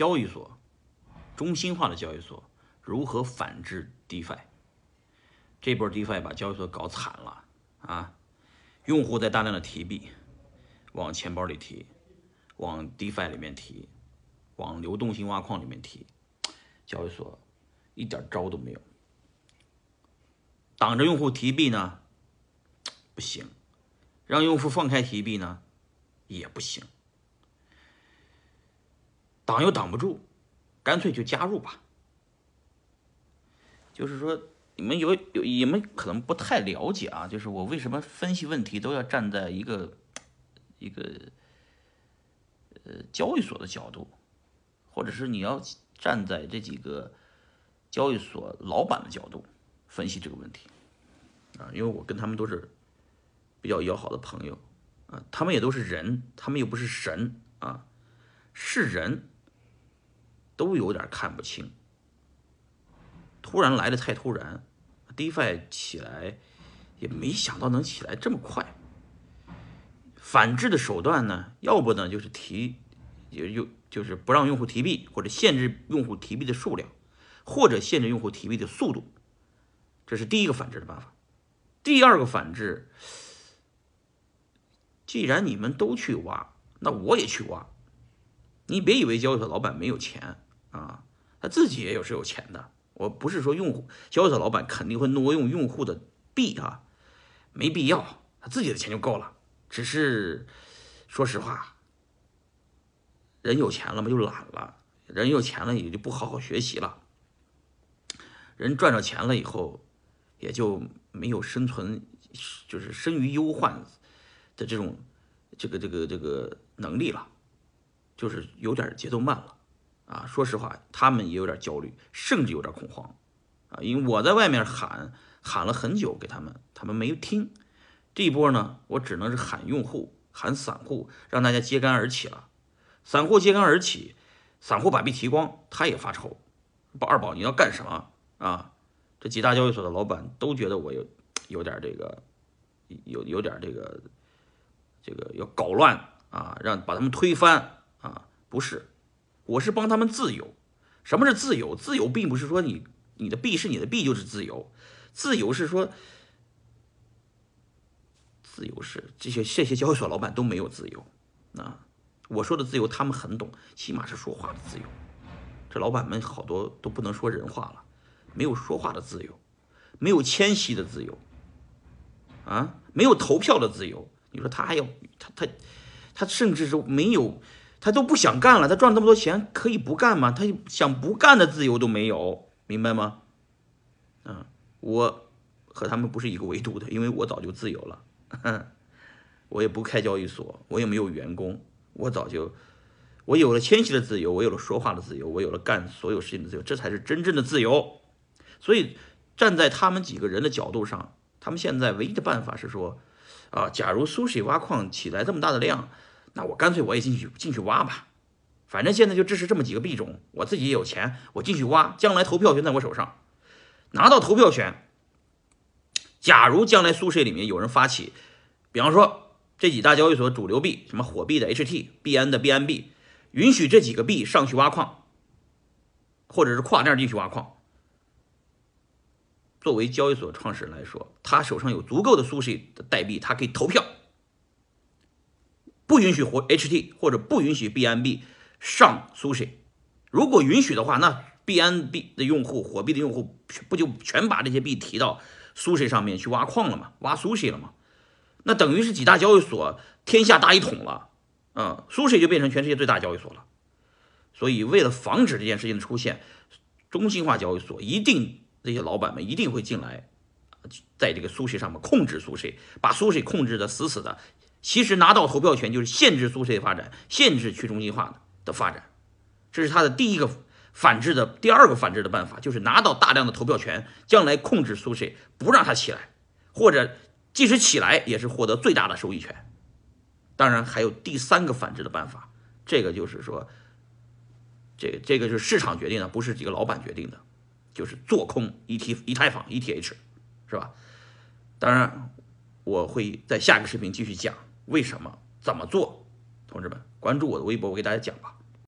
交易所，中心化的交易所如何反制 DeFi。这波 DeFi 把交易所搞惨了啊！用户在大量的提币，往钱包里提，往 DeFi 里面提，往流动性挖矿里面提，交易所一点招都没有。挡着用户提币呢，不行；让用户放开提币呢，也不行。挡又挡不住，干脆就加入吧。就是说。你们有有你们可能不太了解啊，就是我为什么分析问题都要站在一个一个呃交易所的角度，或者是你要站在这几个交易所老板的角度分析这个问题啊，因为我跟他们都是比较要好的朋友啊，他们也都是人，他们又不是神啊，是人都有点看不清，突然来的太突然。DeFi 起来也没想到能起来这么快。反制的手段呢，要不呢就是提，也就就是不让用户提币，或者限制用户提币的数量，或者限制用户提币的速度。这是第一个反制的办法。第二个反制，既然你们都去挖，那我也去挖。你别以为交易所老板没有钱啊，他自己也有是有钱的。我不是说用户交易所老板肯定会挪用用户的币啊，没必要，他自己的钱就够了。只是说实话，人有钱了嘛就懒了，人有钱了也就不好好学习了。人赚着钱了以后，也就没有生存，就是生于忧患的这种这个这个这个能力了，就是有点节奏慢了。啊，说实话，他们也有点焦虑，甚至有点恐慌，啊，因为我在外面喊喊了很久给他们，他们没听。这一波呢，我只能是喊用户，喊散户，让大家揭竿而起了。散户揭竿而起，散户把币提光，他也发愁。宝二宝，你要干什么啊？这几大交易所的老板都觉得我有有点这个，有有点这个，这个要搞乱啊，让把他们推翻啊？不是。我是帮他们自由。什么是自由？自由并不是说你你的币是你的币就是自由，自由是说，自由是这些这些交易所老板都没有自由啊。我说的自由他们很懂，起码是说话的自由。这老板们好多都不能说人话了，没有说话的自由，没有迁徙的自由，啊，没有投票的自由。你说他还要他他他甚至是没有。他都不想干了，他赚那么多钱，可以不干吗？他想不干的自由都没有，明白吗？嗯，我和他们不是一个维度的，因为我早就自由了，我也不开交易所，我也没有员工，我早就，我有了迁徙的自由，我有了说话的自由，我有了干所有事情的自由，这才是真正的自由。所以站在他们几个人的角度上，他们现在唯一的办法是说，啊，假如苏水挖矿起来这么大的量。那我干脆我也进去进去挖吧，反正现在就支持这么几个币种，我自己也有钱，我进去挖，将来投票权在我手上，拿到投票权。假如将来苏 h 里面有人发起，比方说这几大交易所主流币，什么火币的 HT、币安的 BNB，允许这几个币上去挖矿，或者是跨链进去挖矿。作为交易所创始人来说，他手上有足够的苏 h 的代币，他可以投票。不允许活 HT 或者不允许 BNB 上 Sushi，如果允许的话，那 BNB 的用户、火币的用户不就全把这些币提到 Sushi 上面去挖矿了吗？挖 Sushi 了吗？那等于是几大交易所天下大一统了，嗯，Sushi 就变成全世界最大交易所了。所以为了防止这件事情的出现，中心化交易所一定这些老板们一定会进来，在这个 Sushi 上面控制 Sushi，把 Sushi 控制的死死的。其实拿到投票权就是限制苏 C 发展，限制去中心化的的发展，这是他的第一个反制的第二个反制的办法，就是拿到大量的投票权，将来控制苏 C，不让它起来，或者即使起来也是获得最大的收益权。当然还有第三个反制的办法，这个就是说，这这个是市场决定的，不是几个老板决定的，就是做空 ET 以太坊 ETH，是吧？当然我会在下个视频继续讲。为什么？怎么做？同志们，关注我的微博，我给大家讲吧。